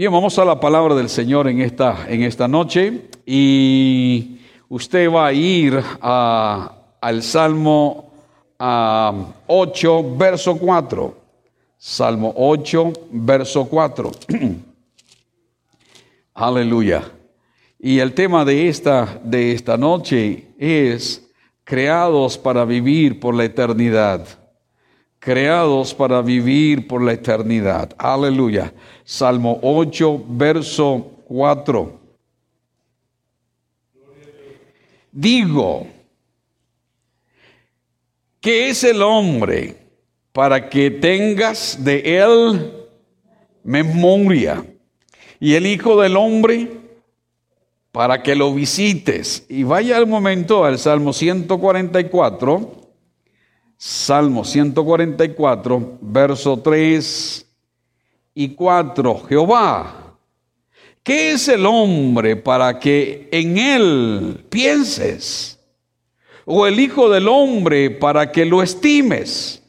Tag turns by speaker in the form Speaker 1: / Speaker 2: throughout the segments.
Speaker 1: Bien, vamos a la palabra del Señor en esta, en esta noche y usted va a ir al Salmo 8, verso 4. Salmo 8, verso 4. Aleluya. Y el tema de esta, de esta noche es creados para vivir por la eternidad creados para vivir por la eternidad. Aleluya. Salmo 8, verso 4. Digo, ¿qué es el hombre para que tengas de él memoria? Y el Hijo del Hombre para que lo visites. Y vaya al momento al Salmo 144 Salmo 144, verso 3 y 4. Jehová, ¿qué es el hombre para que en él pienses? ¿O el Hijo del hombre para que lo estimes?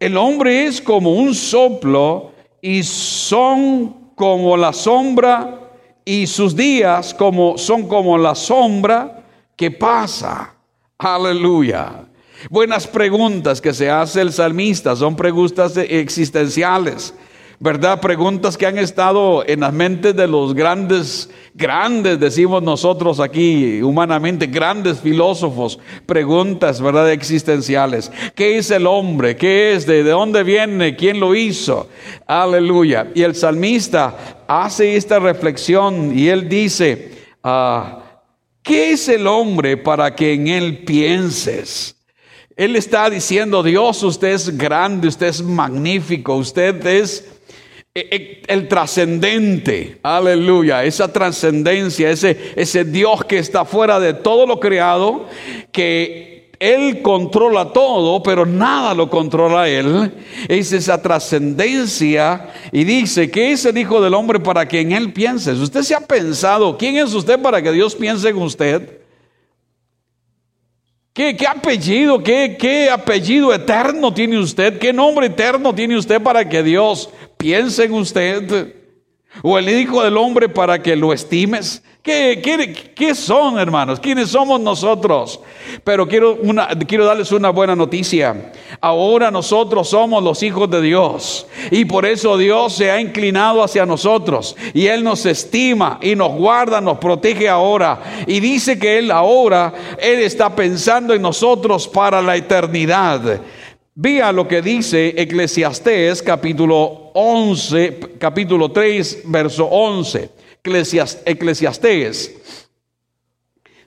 Speaker 1: El hombre es como un soplo y son como la sombra y sus días como son como la sombra que pasa. Aleluya. Buenas preguntas que se hace el salmista son preguntas existenciales, ¿verdad? Preguntas que han estado en las mentes de los grandes, grandes, decimos nosotros aquí humanamente, grandes filósofos, preguntas, ¿verdad? Existenciales. ¿Qué es el hombre? ¿Qué es? ¿De, dónde viene? ¿Quién lo hizo? Aleluya. Y el salmista hace esta reflexión y él dice, ah, ¿qué es el hombre para que en él pienses? Él está diciendo, Dios, usted es grande, usted es magnífico, usted es el trascendente, aleluya, esa trascendencia, ese, ese Dios que está fuera de todo lo creado, que Él controla todo, pero nada lo controla Él. Es esa trascendencia y dice, ¿qué es el Hijo del Hombre para que en Él pienses? Usted se ha pensado, ¿quién es usted para que Dios piense en usted? ¿Qué, apellido, qué, qué apellido eterno tiene usted? ¿Qué nombre eterno tiene usted para que Dios piense en usted? ¿O el Hijo del Hombre para que lo estimes? ¿Qué, qué, son, hermanos? ¿Quiénes somos nosotros? Pero quiero, una, quiero darles una buena noticia. Ahora nosotros somos los hijos de Dios. Y por eso Dios se ha inclinado hacia nosotros. Y Él nos estima y nos guarda, nos protege ahora. Y dice que Él ahora, Él está pensando en nosotros para la eternidad. Vea lo que dice Eclesiastés capítulo 11, capítulo 3, verso 11. Eclesiastés.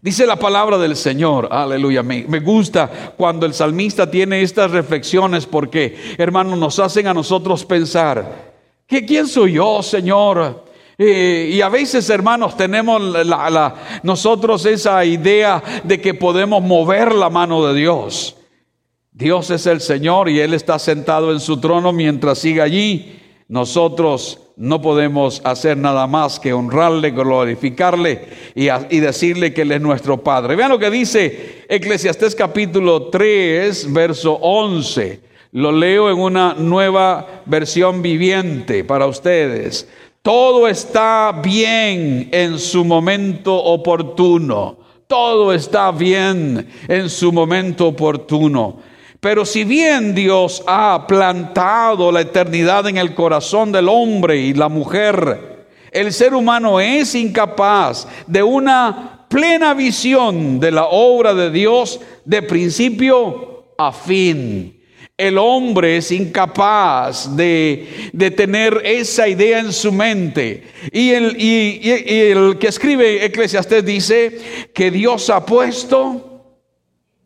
Speaker 1: Dice la palabra del Señor, aleluya. Me, me, gusta cuando el salmista tiene estas reflexiones porque, hermanos, nos hacen a nosotros pensar, ¿que, ¿quién soy yo, Señor? Eh, y a veces, hermanos, tenemos la, nosotros esa idea de que podemos mover la mano de Dios. Dios es el Señor y Él está sentado en su trono mientras siga allí. Nosotros no podemos hacer nada más que honrarle, glorificarle y, decirle que Él es nuestro Padre. Vean lo que dice Eclesiastés capítulo 3, verso 11. Lo leo en una nueva versión viviente para ustedes. Todo está bien en su momento oportuno. Todo está bien en su momento oportuno. Pero si bien Dios ha plantado la eternidad en el corazón del hombre y la mujer, el ser humano es incapaz de una plena visión de la obra de Dios de principio a fin. El hombre es incapaz de, tener esa idea en su mente. Y el, y el que escribe Eclesiastés dice que Dios ha puesto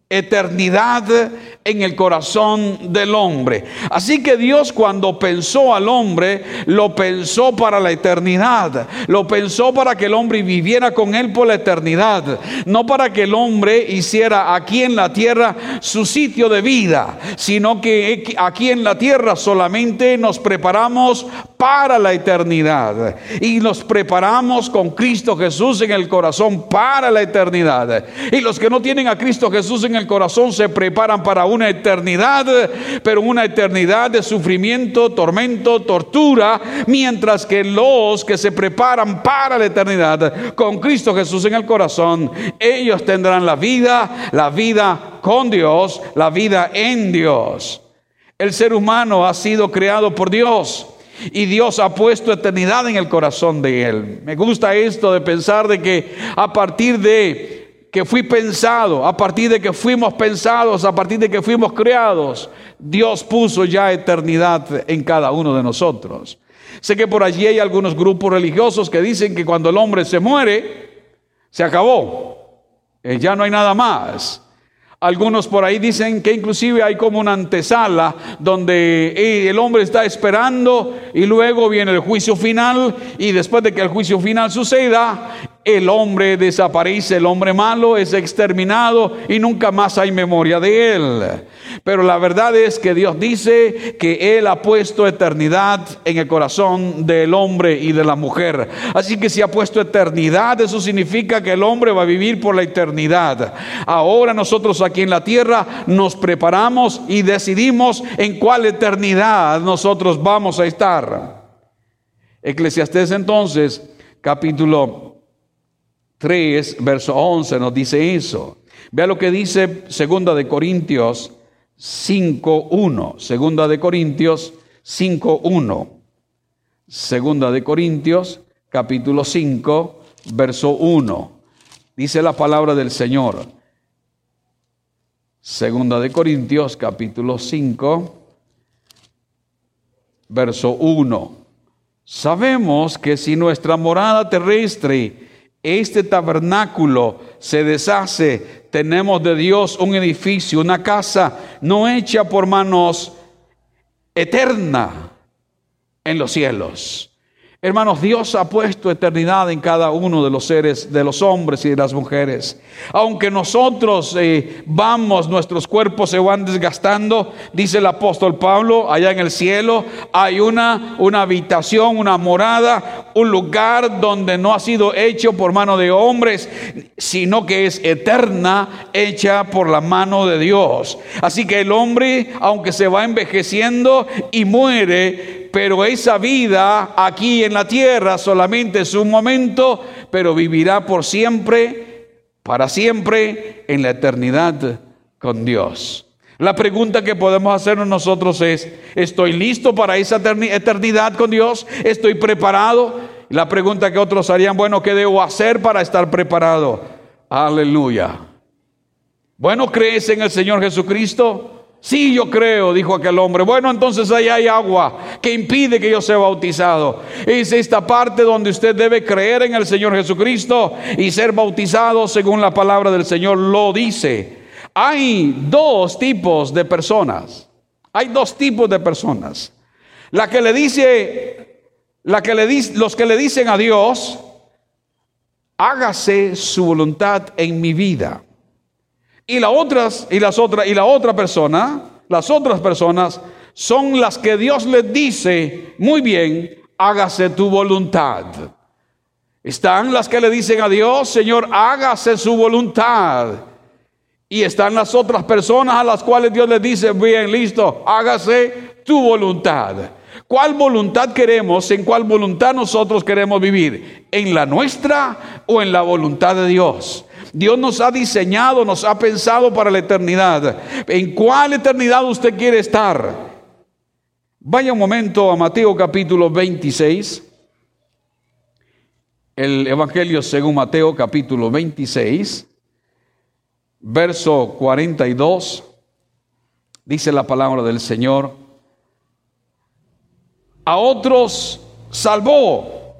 Speaker 1: eternidad en el corazón del hombre. Así que Dios cuando pensó al hombre, lo pensó para la eternidad, lo pensó para que el hombre viviera con él por la eternidad, no para que el hombre hiciera aquí en la tierra su sitio de vida, sino que aquí en la tierra solamente nos preparamos para la eternidad y nos preparamos con Cristo Jesús en el corazón para la eternidad. Y los que no tienen a Cristo Jesús en el corazón se preparan para una eternidad, pero una eternidad de sufrimiento, tormento, tortura, mientras que los que se preparan para la eternidad con Cristo Jesús en el corazón, ellos tendrán la vida, la vida con Dios, la vida en Dios. El ser humano ha sido creado por Dios y Dios ha puesto eternidad en el corazón de él. Me gusta esto de pensar de que a partir de que fui pensado, a partir de que fuimos pensados, a partir de que fuimos creados, Dios puso ya eternidad en cada uno de nosotros. Sé que por allí hay algunos grupos religiosos que dicen que cuando el hombre se muere, se acabó, eh, ya no hay nada más. Algunos por ahí dicen que inclusive hay como una antesala donde eh, el hombre está esperando y luego viene el juicio final y después de que el juicio final suceda, el hombre desaparece, el hombre malo es exterminado y nunca más hay memoria de él. Pero la verdad es que Dios dice que Él ha puesto eternidad en el corazón del hombre y de la mujer. Así que si ha puesto eternidad, eso significa que el hombre va a vivir por la eternidad. Ahora nosotros aquí en la tierra nos preparamos y decidimos en cuál eternidad nosotros vamos a estar. Eclesiastés entonces, capítulo 3, verso 11 nos dice eso. Vea lo que dice segunda de Corintios 5.1. Segunda de Corintios 5.1. Segunda de Corintios capítulo 5, verso 1. Dice la palabra del Señor. Segunda de Corintios capítulo 5, verso 1. Sabemos que si nuestra morada terrestre este tabernáculo se deshace, tenemos de Dios un edificio, una casa no hecha por manos eterna en los cielos. Hermanos, Dios ha puesto eternidad en cada uno de los seres, de los hombres y de las mujeres. Aunque nosotros eh, vamos, nuestros cuerpos se van desgastando, dice el apóstol Pablo, allá en el cielo hay una, una habitación, una morada, un lugar donde no ha sido hecho por mano de hombres, sino que es eterna, hecha por la mano de Dios. Así que el hombre, aunque se va envejeciendo y muere, pero esa vida aquí en la tierra solamente es un momento, pero vivirá por siempre, para siempre, en la eternidad con Dios. La pregunta que podemos hacernos nosotros es, ¿estoy listo para esa eternidad con Dios? ¿Estoy preparado? La pregunta que otros harían, bueno, ¿qué debo hacer para estar preparado? Aleluya. Bueno, ¿crees en el Señor Jesucristo? Sí, yo creo, dijo aquel hombre. Bueno, entonces ahí hay agua que impide que yo sea bautizado. Es esta parte donde usted debe creer en el Señor Jesucristo y ser bautizado según la palabra del Señor lo dice. Hay dos tipos de personas. Hay dos tipos de personas. La que le dice, la que le dice, los que le dicen a Dios, hágase su voluntad en mi vida. Y las otras, y las otras, y la otra persona, las otras personas son las que Dios les dice, muy bien, hágase tu voluntad. Están las que le dicen a Dios, Señor, hágase su voluntad. Y están las otras personas a las cuales Dios les dice, bien, listo, hágase tu voluntad. ¿Cuál voluntad queremos? ¿En cuál voluntad nosotros queremos vivir? ¿En la nuestra o en la voluntad de Dios? Dios nos ha diseñado, nos ha pensado para la eternidad. ¿En cuál eternidad usted quiere estar? Vaya un momento a Mateo capítulo 26. El Evangelio según Mateo capítulo 26, verso 42. Dice la palabra del Señor. A otros salvó,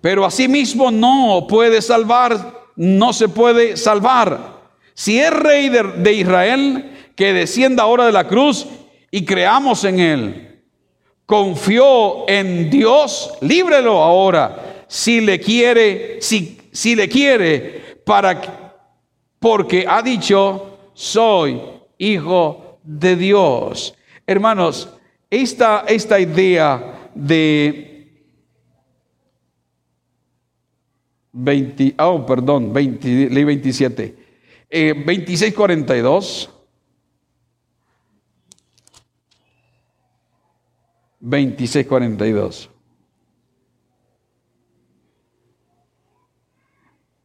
Speaker 1: pero a sí mismo no puede salvar no se puede salvar. Si es rey de, Israel, que descienda ahora de la cruz y creamos en él. Confió en Dios, líbrelo ahora, si le quiere, si, si le quiere, para porque ha dicho, soy hijo de Dios. Hermanos, esta, esta idea de 20, oh, perdón, 20, ley 27, eh, 2642. 2642.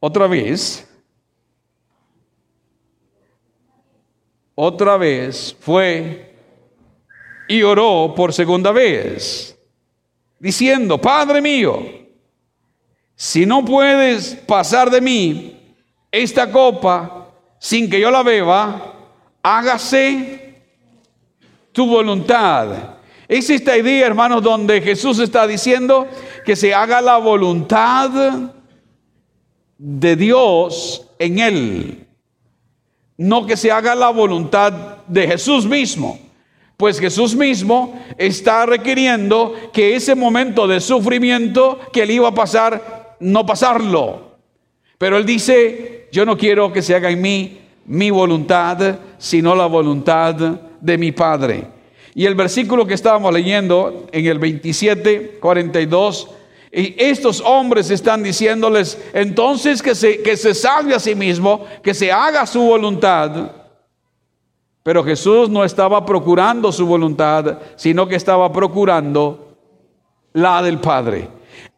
Speaker 1: Otra vez, otra vez fue y oró por segunda vez, diciendo, Padre mío, si no puedes pasar de mí esta copa sin que yo la beba, hágase tu voluntad. Es esta idea, hermanos, donde Jesús está diciendo que se haga la voluntad de Dios en él, no que se haga la voluntad de Jesús mismo. Pues Jesús mismo está requiriendo que ese momento de sufrimiento que él iba a pasar, no pasarlo. Pero él dice, yo no quiero que se haga en mí mi voluntad, sino la voluntad de mi Padre. Y el versículo que estábamos leyendo en el 27, 42, y estos hombres están diciéndoles entonces que se, que se salve a sí mismo, que se haga su voluntad. Pero Jesús no estaba procurando su voluntad, sino que estaba procurando la del Padre.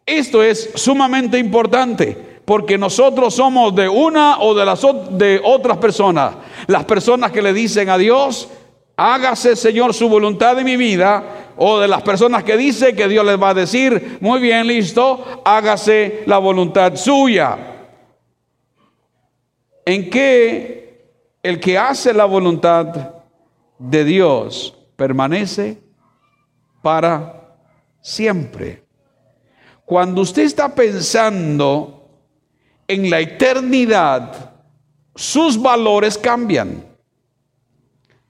Speaker 1: Esto es sumamente importante porque nosotros somos de una o de las de otras personas. Las personas que le dicen a Dios, hágase Señor su voluntad en mi vida, o de las personas que dice que Dios les va a decir, muy bien, listo, hágase la voluntad suya. En que el que hace la voluntad de Dios permanece para siempre. Cuando usted está pensando en la eternidad, sus valores cambian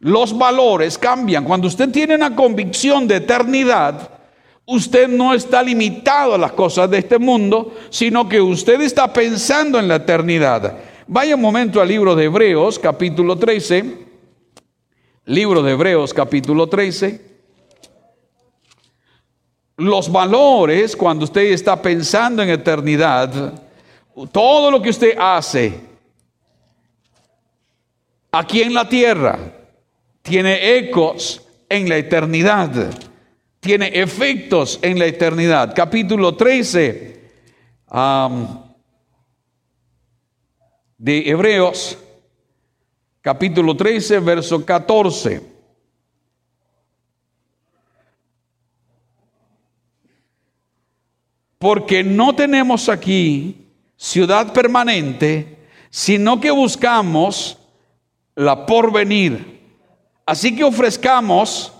Speaker 1: los valores cambian. Cuando usted tiene una convicción de eternidad, usted no está limitado a las cosas de este mundo, sino que usted está pensando en la eternidad. Vaya un momento al libro de Hebreos, capítulo 13. Libro de Hebreos, capítulo 13. Los valores, cuando usted está pensando en eternidad, todo lo que usted hace aquí en la tierra, tiene ecos en la eternidad, tiene efectos en la eternidad. Capítulo 13 de Hebreos, capítulo 13, verso 14. Porque no tenemos aquí ciudad permanente, sino que buscamos la porvenir. Así que ofrezcamos,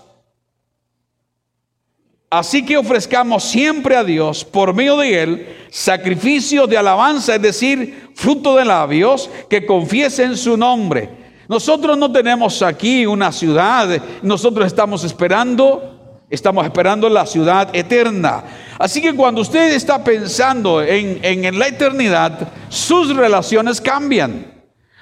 Speaker 1: así que ofrezcamos siempre a Dios por medio de Él sacrificio de alabanza, es decir, fruto de labios que confiesen su nombre. Nosotros no tenemos aquí una ciudad, nosotros estamos esperando, estamos esperando la ciudad eterna. Así que cuando usted está pensando en, en la eternidad, sus relaciones cambian.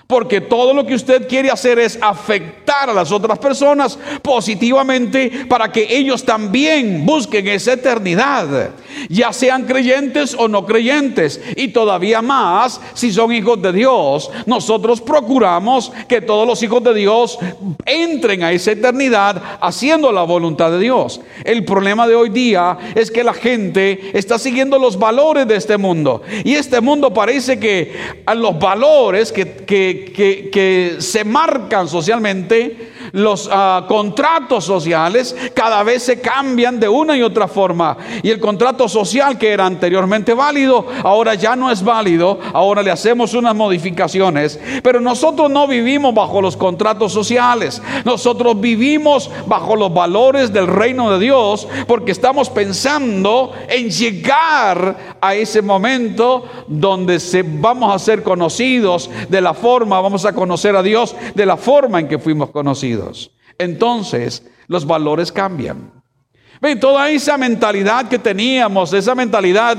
Speaker 1: Porque todo lo que usted quiere hacer es afectar a las otras personas positivamente para que ellos también busquen esa eternidad, ya sean creyentes o no creyentes. Y todavía más, si son hijos de Dios, nosotros procuramos que todos los hijos de Dios entren a esa eternidad haciendo la voluntad de Dios. El problema de hoy día es que la gente está siguiendo los valores de este mundo. Y este mundo parece que a los valores que, que que, se marcan socialmente, los ah, contratos sociales cada vez se cambian de una y otra forma. Y el contrato social que era anteriormente válido, ahora ya no es válido, ahora le hacemos unas modificaciones. Pero nosotros no vivimos bajo los contratos sociales, nosotros vivimos bajo los valores del reino de Dios porque estamos pensando en llegar a ese momento donde se, vamos a ser conocidos de la forma, vamos a conocer a Dios de la forma en que fuimos conocidos. Entonces, los valores cambian. Toda esa mentalidad que teníamos, esa mentalidad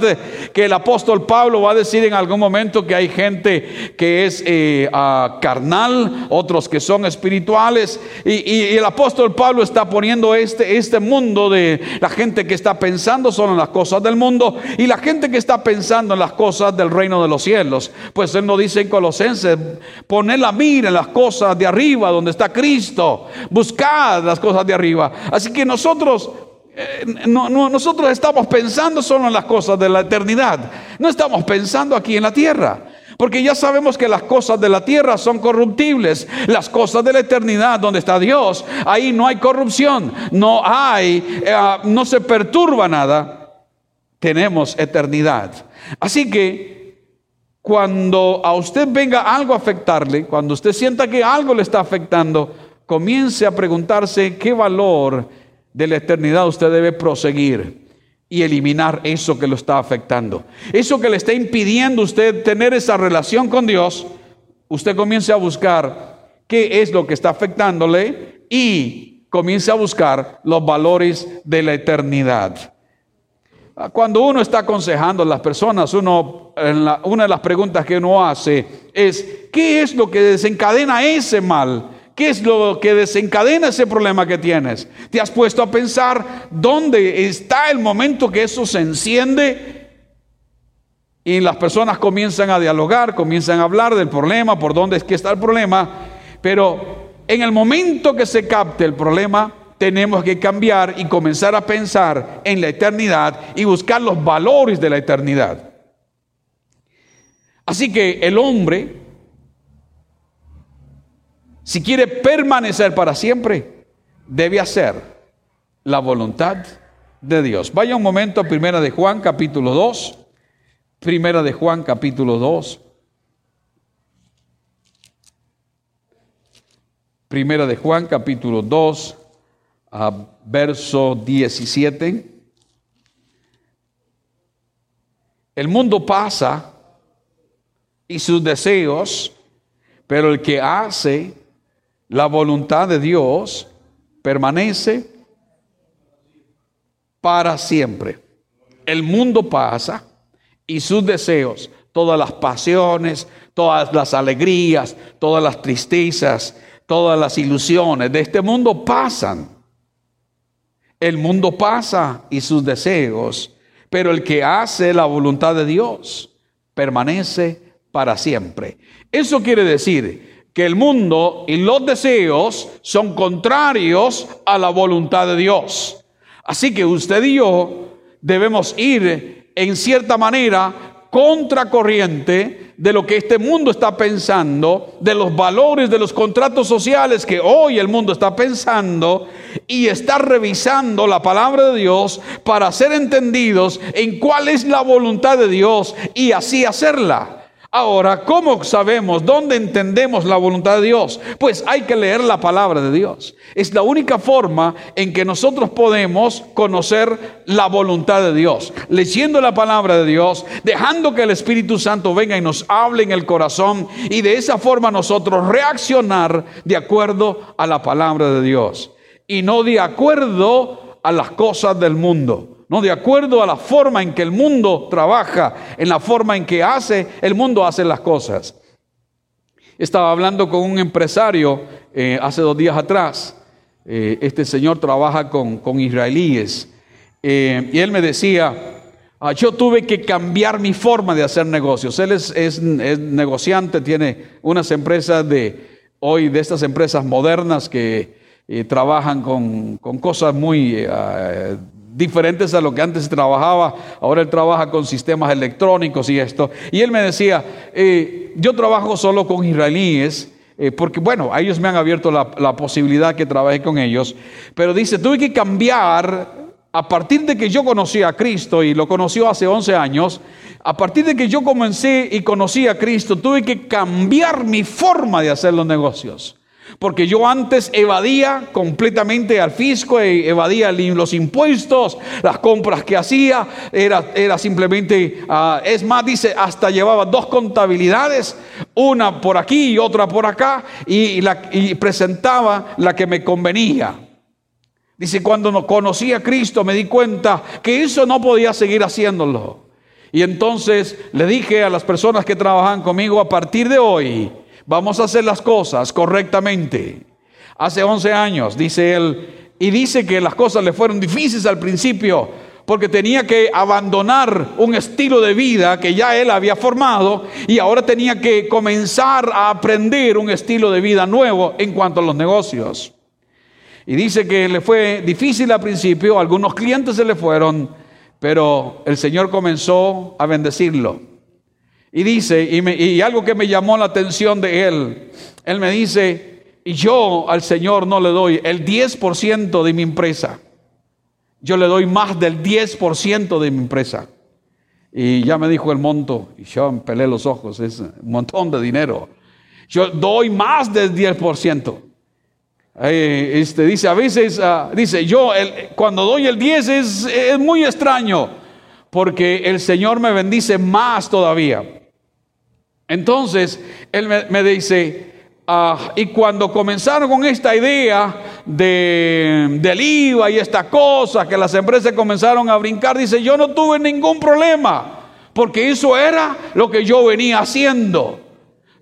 Speaker 1: que el apóstol Pablo va a decir en algún momento que hay gente que es eh, ah, carnal, otros que son espirituales, y, el apóstol Pablo está poniendo este, este mundo de la gente que está pensando solo en las cosas del mundo y la gente que está pensando en las cosas del reino de los cielos. Pues él nos dice en Colosenses, poner la mira en las cosas de arriba, donde está Cristo, buscad las cosas de arriba. Así que nosotros eh, no, nosotros estamos pensando solo en las cosas de la eternidad. No estamos pensando aquí en la tierra. Porque ya sabemos que las cosas de la tierra son corruptibles. Las cosas de la eternidad, donde está Dios, ahí no hay corrupción, no hay, eh, no se perturba nada. Tenemos eternidad. Así que cuando a usted venga algo a afectarle, cuando usted sienta que algo le está afectando, comience a preguntarse qué valor de la eternidad usted debe proseguir y eliminar eso que lo está afectando. Eso que le está impidiendo usted tener esa relación con Dios, usted comience a buscar qué es lo que está afectándole y comience a buscar los valores de la eternidad. Cuando uno está aconsejando a las personas, uno, una de las preguntas que uno hace es, ¿qué es lo que desencadena ese mal? ¿Qué es lo que desencadena ese problema que tienes? ¿Te has puesto a pensar dónde está el momento que eso se enciende? Y las personas comienzan a dialogar, comienzan a hablar del problema, por dónde es que está el problema, pero en el momento que se capte el problema, tenemos que cambiar y comenzar a pensar en la eternidad y buscar los valores de la eternidad. Así que el hombre si quiere permanecer para siempre, debe hacer la voluntad de Dios. Vaya un momento a Primera de Juan capítulo 2. Primera de Juan capítulo 2. Primera de Juan capítulo 2, a verso 17. El mundo pasa y sus deseos, pero el que hace la voluntad de Dios permanece para siempre. El mundo pasa y sus deseos, todas las pasiones, todas las alegrías, todas las tristezas, todas las ilusiones de este mundo pasan. El mundo pasa y sus deseos, pero el que hace la voluntad de Dios permanece para siempre. Eso quiere decir que el mundo y los deseos son contrarios a la voluntad de Dios. Así que usted y yo debemos ir en cierta manera contracorriente de lo que este mundo está pensando, de los valores, de los contratos sociales que hoy el mundo está pensando y está revisando la palabra de Dios para ser entendidos en cuál es la voluntad de Dios y así hacerla. Ahora, ¿cómo sabemos dónde entendemos la voluntad de Dios? Pues hay que leer la palabra de Dios. Es la única forma en que nosotros podemos conocer la voluntad de Dios. Leyendo la palabra de Dios, dejando que el Espíritu Santo venga y nos hable en el corazón y de esa forma nosotros reaccionar de acuerdo a la palabra de Dios y no de acuerdo a las cosas del mundo. No, de acuerdo a la forma en que el mundo trabaja, en la forma en que hace, el mundo hace las cosas. Estaba hablando con un empresario eh, hace dos días atrás. Eh, este señor trabaja con, israelíes. Eh, y él me decía, ah, yo tuve que cambiar mi forma de hacer negocios. Él es, negociante, tiene unas empresas de hoy, de estas empresas modernas que trabajan con, cosas muy diferentes a lo que antes trabajaba. Ahora él trabaja con sistemas electrónicos y esto. Y él me decía, eh, yo trabajo solo con israelíes. Eh, porque bueno, a ellos me han abierto la, la posibilidad que trabaje con ellos, pero dice, tuve que cambiar a partir de que yo conocí a Cristo y lo conoció hace 11 años, a partir de que yo comencé y conocí a Cristo, tuve que cambiar mi forma de hacer los negocios. Porque yo antes evadía completamente al fisco, e evadía los impuestos, las compras que hacía, era, era simplemente, ah, es más, dice, hasta llevaba dos contabilidades, una por aquí y otra por acá, y, la, y presentaba la que me convenía. Dice, cuando no conocí a Cristo me di cuenta que eso no podía seguir haciéndolo. Y entonces le dije a las personas que trabajan conmigo, a partir de hoy vamos a hacer las cosas correctamente. Hace 11 años, dice él, y dice que las cosas le fueron difíciles al principio, porque tenía que abandonar un estilo de vida que ya él había formado y ahora tenía que comenzar a aprender un estilo de vida nuevo en cuanto a los negocios. Y dice que le fue difícil al principio, algunos clientes se le fueron, pero el Señor comenzó a bendecirlo. Y dice, y, algo que me llamó la atención de él, él me dice, y yo al Señor no le doy el 10% de mi empresa yo le doy más del 10% de mi empresa. Y ya me dijo el monto, y yo me pelé los ojos, es un montón de dinero. Yo doy más del 10%. este, dice, a veces, ah, dice, yo cuando doy el 10 es, es muy extraño, porque el Señor me bendice más todavía. Entonces, Él me, dice, Ah, y cuando comenzaron con esta idea de, del IVA y esta cosa, que las empresas comenzaron a brincar, dice, yo no tuve ningún problema, porque eso era lo que yo venía haciendo.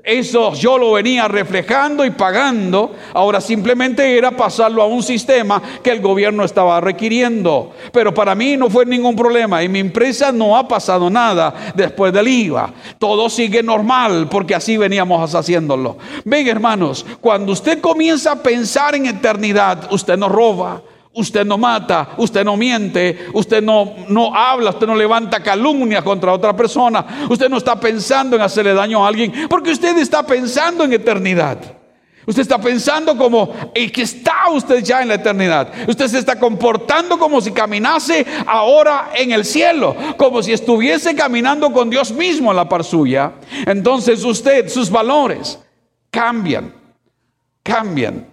Speaker 1: Eso yo lo venía reflejando y pagando. Ahora simplemente era pasarlo a un sistema que el gobierno estaba requiriendo. Pero para mí no fue ningún problema. En mi empresa no ha pasado nada después del IVA. Todo sigue normal porque así veníamos haciéndolo. Ven hermanos, cuando usted comienza a pensar en eternidad, usted no roba. Usted no mata, usted no miente, usted no, no habla, usted no levanta calumnia contra otra persona, usted no está pensando en hacerle daño a alguien, porque usted está pensando en eternidad. Usted está pensando como el que está usted ya en la eternidad. Usted se está comportando como si caminase ahora en el cielo, como si estuviese caminando con Dios mismo en la par suya. Entonces usted, sus valores cambian, cambian.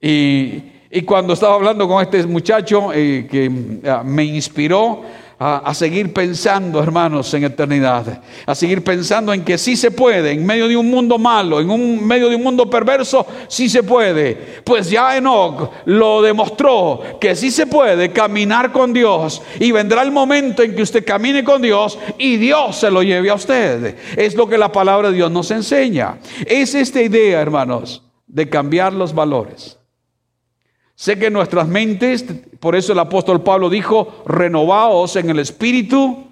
Speaker 1: Y y cuando estaba hablando con este muchacho eh, que ah, me inspiró a, seguir pensando, hermanos, en eternidad, a seguir pensando en que sí se puede, en medio de un mundo malo, en un medio de un mundo perverso, sí se puede. Pues ya Enoch lo demostró que sí se puede caminar con Dios y vendrá el momento en que usted camine con Dios y Dios se lo lleve a usted. Es lo que la palabra de Dios nos enseña. Es esta idea, hermanos, de cambiar los valores. Sé que nuestras mentes, por eso el apóstol Pablo dijo, renovaos en el espíritu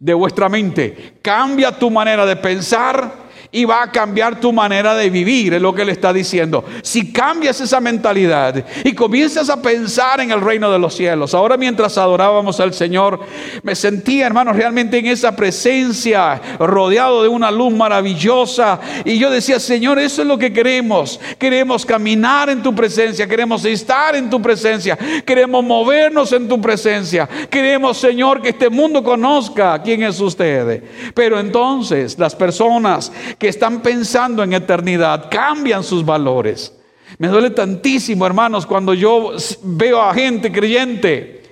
Speaker 1: de vuestra mente. Cambia tu manera de pensar y va a cambiar tu manera de vivir, es lo que le está diciendo. Si cambias esa mentalidad y comienzas a pensar en el reino de los cielos, ahora mientras adorábamos al Señor, me sentía, hermanos, realmente en esa presencia, rodeado de una luz maravillosa, y yo decía, Señor, eso es lo que queremos. Queremos caminar en tu presencia, queremos estar en tu presencia, queremos movernos en tu presencia, queremos, Señor, que este mundo conozca quién es usted. Pero entonces las personas que están pensando en eternidad cambian sus valores. Me duele tantísimo, hermanos, cuando yo veo a gente creyente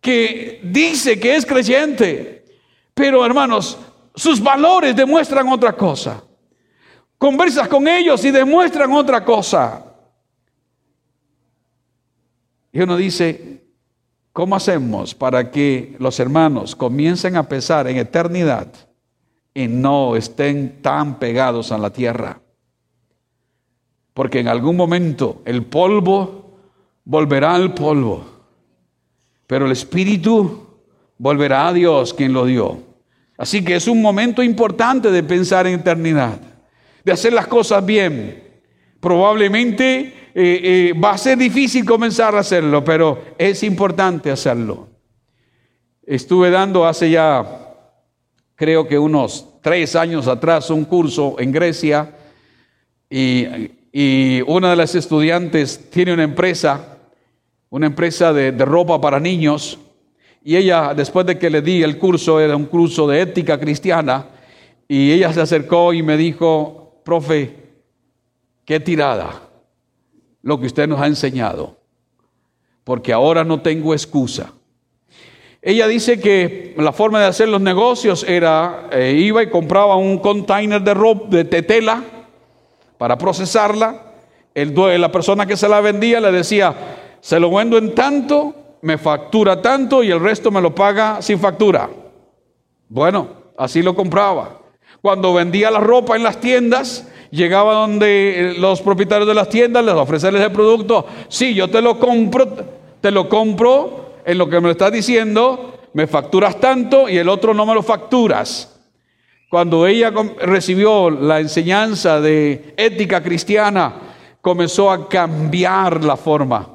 Speaker 1: que dice que es creyente, pero hermanos, sus valores demuestran otra cosa. Conversas con ellos y demuestran otra cosa. Y uno dice, ¿cómo hacemos para que los hermanos comiencen a pensar en eternidad? Y no estén tan pegados a la tierra. Porque en algún momento el polvo volverá al polvo, pero el espíritu volverá a Dios quien lo dio. Así que es un momento importante de pensar en eternidad, de hacer las cosas bien. Probablemente eh, eh, va a ser difícil comenzar a hacerlo, pero es importante hacerlo. Estuve dando hace ya creo que unos tres años atrás, un curso en Grecia y, una de las estudiantes tiene una empresa, una empresa de, de ropa para niños, y ella, después de que le di el curso, era un curso de ética cristiana, y ella se acercó y me dijo, profe, qué tirada lo que usted nos ha enseñado, porque ahora no tengo excusa. Ella dice que la forma de hacer los negocios era, eh, iba y compraba un container de ropa, de tela, para procesarla. La persona que se la vendía le decía, se lo vendo en tanto, me factura tanto y el resto me lo paga sin factura. Bueno, así lo compraba. Cuando vendía la ropa en las tiendas, llegaba donde los propietarios de las tiendas les ofrecerles el producto. Sí, yo te lo compro, te lo compro en lo que me lo estás diciendo, me facturas tanto y el otro no me lo facturas. Cuando ella recibió la enseñanza de ética cristiana, comenzó a cambiar la forma.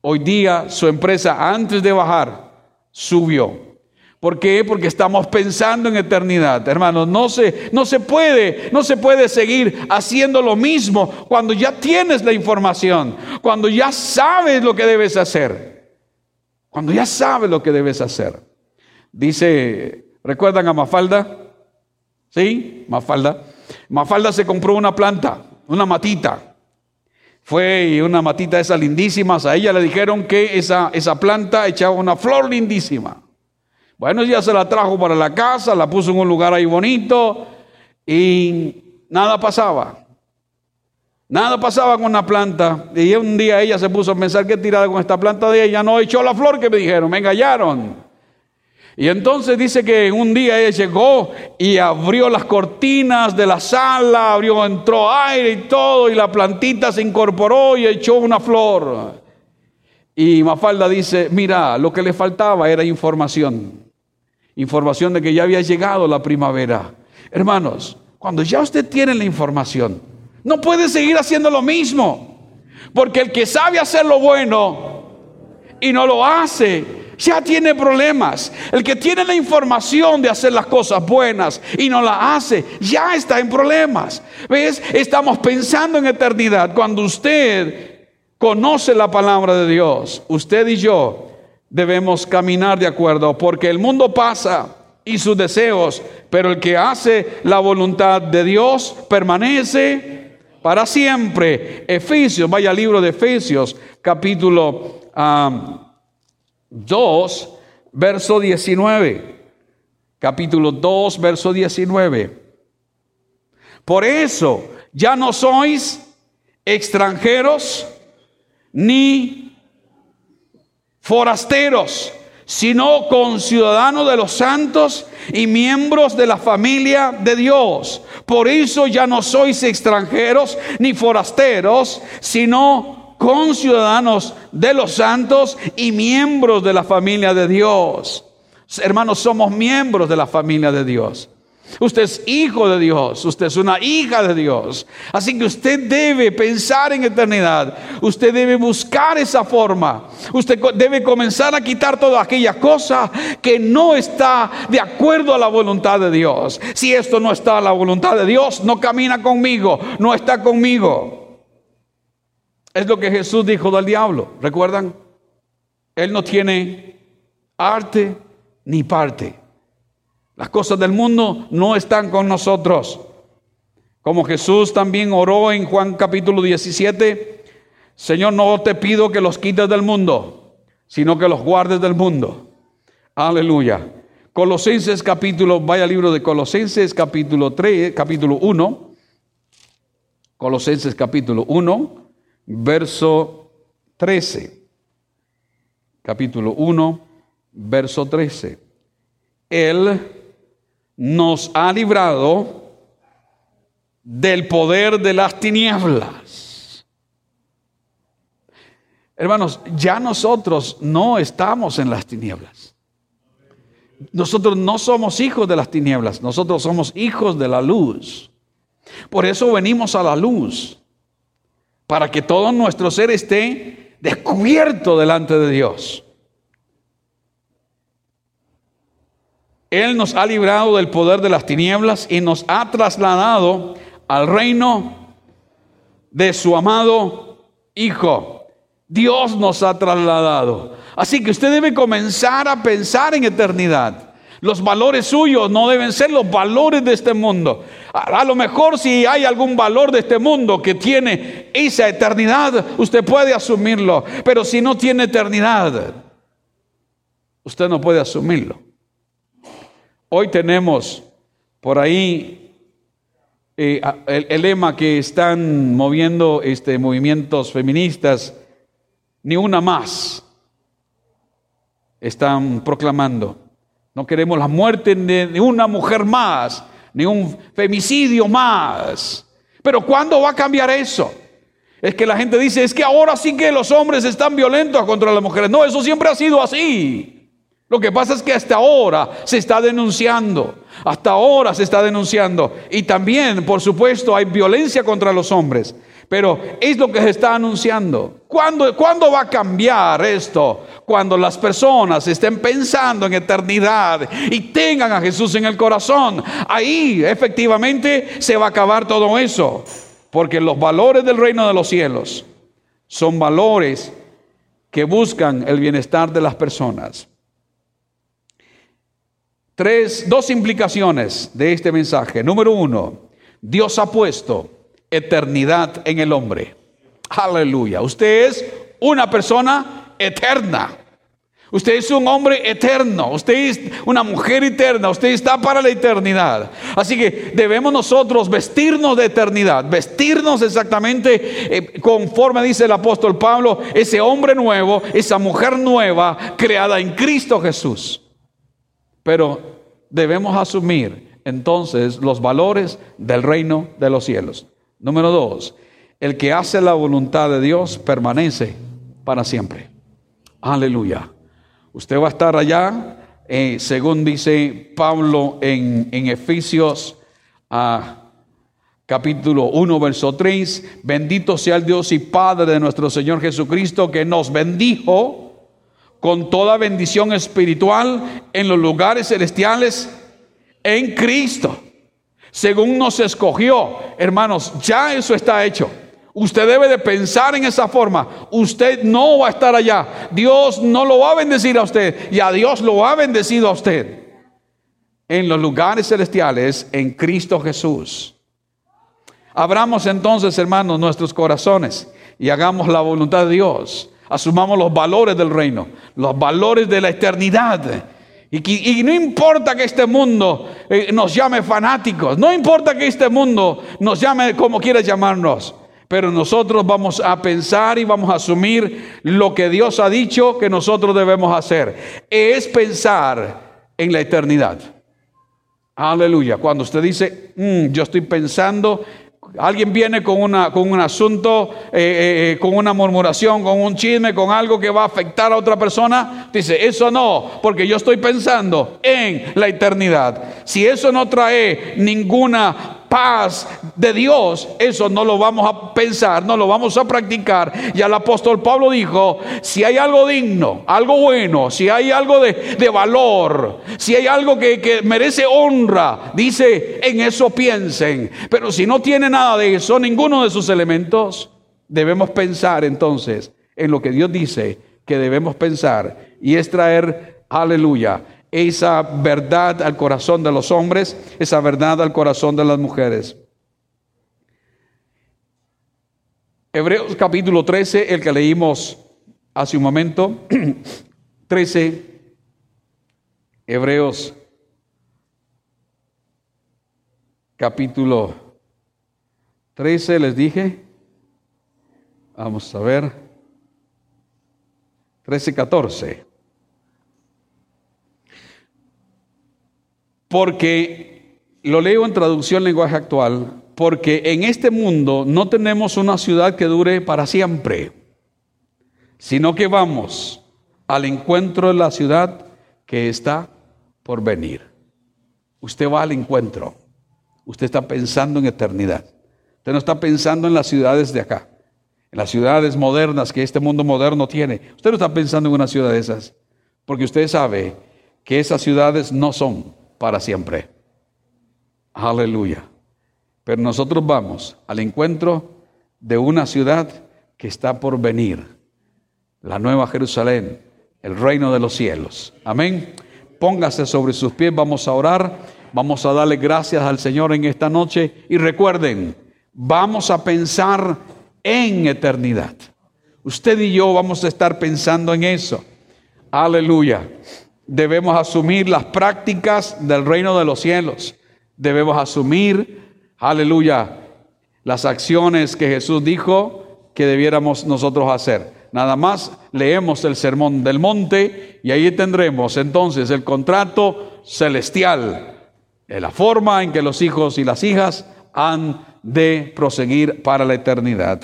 Speaker 1: Hoy día su empresa, antes de bajar, subió. ¿Por qué? Porque estamos pensando en eternidad, hermanos. No se, no se puede, no se puede seguir haciendo lo mismo cuando ya tienes la información, cuando ya sabes lo que debes hacer, cuando ya sabes lo que debes hacer. Dice, ¿recuerdan a Mafalda? ¿Sí? Mafalda. Mafalda se compró una planta, una matita. Fue una matita esa lindísima. A ella le dijeron que esa, esa planta echaba una flor lindísima. Bueno, ya se la trajo para la casa, la puso en un lugar ahí bonito y nada pasaba. Nada pasaba con la planta. Y un día ella se puso a pensar que tirada con esta planta de ella no echó la flor que me dijeron, me engañaron. Y entonces dice que un día ella llegó y abrió las cortinas de la sala, abrió, entró aire y todo, y la plantita se incorporó y echó una flor. Y Mafalda dice, mira, lo que le faltaba era información. Información de que ya había llegado la primavera. Hermanos, cuando ya usted tiene la información, no puede seguir haciendo lo mismo. Porque el que sabe hacer lo bueno y no lo hace, ya tiene problemas. El que tiene la información de hacer las cosas buenas y no la hace, ya está en problemas. ¿Ves? Estamos pensando en eternidad. Cuando usted conoce la palabra de Dios, usted y yo debemos caminar de acuerdo, porque el mundo pasa y sus deseos, pero el que hace la voluntad de Dios permanece para siempre. Efesios, vaya libro de Efesios, capítulo... Ah, 2, verso 19. Capítulo 2, verso 19. Por eso ya no sois extranjeros ni forasteros, sino conciudadanos de los santos y miembros de la familia de Dios. Por eso ya no sois extranjeros ni forasteros, sino con ciudadanos de los santos y miembros de la familia de Dios. Hermanos, somos miembros de la familia de Dios. Usted es hijo de Dios, usted es una hija de Dios. Así que usted debe pensar en eternidad, usted debe buscar esa forma, usted debe comenzar a quitar toda aquella cosa que no está de acuerdo a la voluntad de Dios. Si esto no está a la voluntad de Dios, no camina conmigo, no está conmigo. Es lo que Jesús dijo del diablo. ¿Recuerdan? Él no tiene arte ni parte. Las cosas del mundo no están con nosotros. Como Jesús también oró en Juan capítulo 17, Señor, no te pido que los quites del mundo, sino que los guardes del mundo. Aleluya. Colosenses capítulo, vaya libro de Colosenses capítulo 3, capítulo 1. Colosenses capítulo 1 verso 13. Capítulo 1, verso 13. Él nos ha librado del poder de las tinieblas. Hermanos, ya nosotros no estamos en las tinieblas. Nosotros no somos hijos de las tinieblas, nosotros somos hijos de la luz. Por eso venimos a la luz para que todo nuestro ser esté descubierto delante de Dios. Él nos ha librado del poder de las tinieblas y nos ha trasladado al reino de su amado Hijo. Dios nos ha trasladado. Así que usted debe comenzar a pensar en eternidad. Los valores suyos no deben ser los valores de este mundo. A, lo mejor si hay algún valor de este mundo que tiene esa eternidad, usted puede asumirlo. Pero si no tiene eternidad, usted no puede asumirlo. Hoy tenemos por ahí eh, el, lema que están moviendo este, movimientos feministas ni una más. Están proclamando. No queremos la muerte de una mujer más, ni un femicidio más. Pero ¿cuándo va a cambiar eso? Es que la gente dice, es que ahora sí que los hombres están violentos contra las mujeres. No, eso siempre ha sido así. Lo que pasa es que hasta ahora se está denunciando, hasta ahora se está denunciando. Y también, por supuesto, hay violencia contra los hombres. Pero es lo que se está anunciando. ¿Cuándo, ¿Cuándo, va a cambiar esto? Cuando las personas estén pensando en eternidad y tengan a Jesús en el corazón. Ahí efectivamente se va a acabar todo eso. Porque los valores del reino de los cielos son valores que buscan el bienestar de las personas. Tres, dos implicaciones de este mensaje. Número uno, Dios ha puesto eternidad en el hombre. Aleluya. Usted es una persona eterna. Usted es un hombre eterno, usted es una mujer eterna, usted está para la eternidad. Así que debemos nosotros vestirnos de eternidad, vestirnos exactamente eh, conforme dice el apóstol Pablo, ese hombre nuevo, esa mujer nueva creada en Cristo Jesús. Pero debemos asumir entonces los valores del reino de los cielos. Número dos, el que hace la voluntad de Dios permanece para siempre. Aleluya. Usted va a estar allá, eh, según dice Pablo en, Efesios ah, capítulo 1, verso 3. Bendito sea el Dios y Padre de nuestro Señor Jesucristo, que nos bendijo con toda bendición espiritual en los lugares celestiales en Cristo. Según nos escogió, hermanos, ya eso está hecho. Usted debe de pensar en esa forma. Usted no va a estar allá. Dios no lo va a bendecir a usted. Y a Dios lo ha bendecido a usted. En los lugares celestiales en Cristo Jesús. Abramos entonces, hermanos, nuestros corazones y hagamos la voluntad de Dios. Asumamos los valores del reino, los valores de la eternidad. Y, no importa que este mundo eh, nos llame fanáticos, no importa que este mundo nos llame como quiera llamarnos, pero nosotros vamos a pensar y vamos a asumir lo que Dios ha dicho que nosotros debemos hacer. Es pensar en la eternidad. Aleluya. Cuando usted dice, mm, yo estoy pensando Alguien viene con, una, con un asunto, eh, eh, eh, con una murmuración, con un chisme, con algo que va a afectar a otra persona. Dice, eso no, porque yo estoy pensando en la eternidad. Si eso no trae ninguna paz de Dios, eso no lo vamos a pensar, no lo vamos a practicar. Y el apóstol Pablo dijo, si hay algo digno, algo bueno, si hay algo de, valor, si hay algo que, que merece honra, dice, en eso piensen. Pero si no tiene nada de eso, ninguno de esos elementos, debemos pensar entonces en lo que Dios dice que debemos pensar y es traer, aleluya, esa verdad al corazón de los hombres, esa verdad al corazón de las mujeres. Hebreos capítulo 13, el que leímos hace un momento, 13, Hebreos capítulo 13, les dije, vamos a ver, 13, 14. Porque, lo leo en traducción lenguaje actual, porque en este mundo no tenemos una ciudad que dure para siempre, sino que vamos al encuentro de la ciudad que está por venir. Usted va al encuentro. Usted está pensando en eternidad. Usted no está pensando en las ciudades de acá, en las ciudades modernas que este mundo moderno tiene. Usted no está pensando en una ciudad de esas, porque usted sabe que esas ciudades no son para siempre. Aleluya. Pero nosotros vamos al encuentro de una ciudad que está por venir, la nueva Jerusalén, el reino de los cielos. Amén. Póngase sobre sus pies, vamos a orar, vamos a darle gracias al Señor en esta noche y recuerden, vamos a pensar en eternidad. Usted y yo vamos a estar pensando en eso. Aleluya debemos asumir las prácticas del reino de los cielos. Debemos asumir, aleluya, las acciones que Jesús dijo que debiéramos nosotros hacer. Nada más leemos el sermón del monte y ahí tendremos entonces el contrato celestial, la forma en que los hijos y las hijas han de proseguir para la eternidad.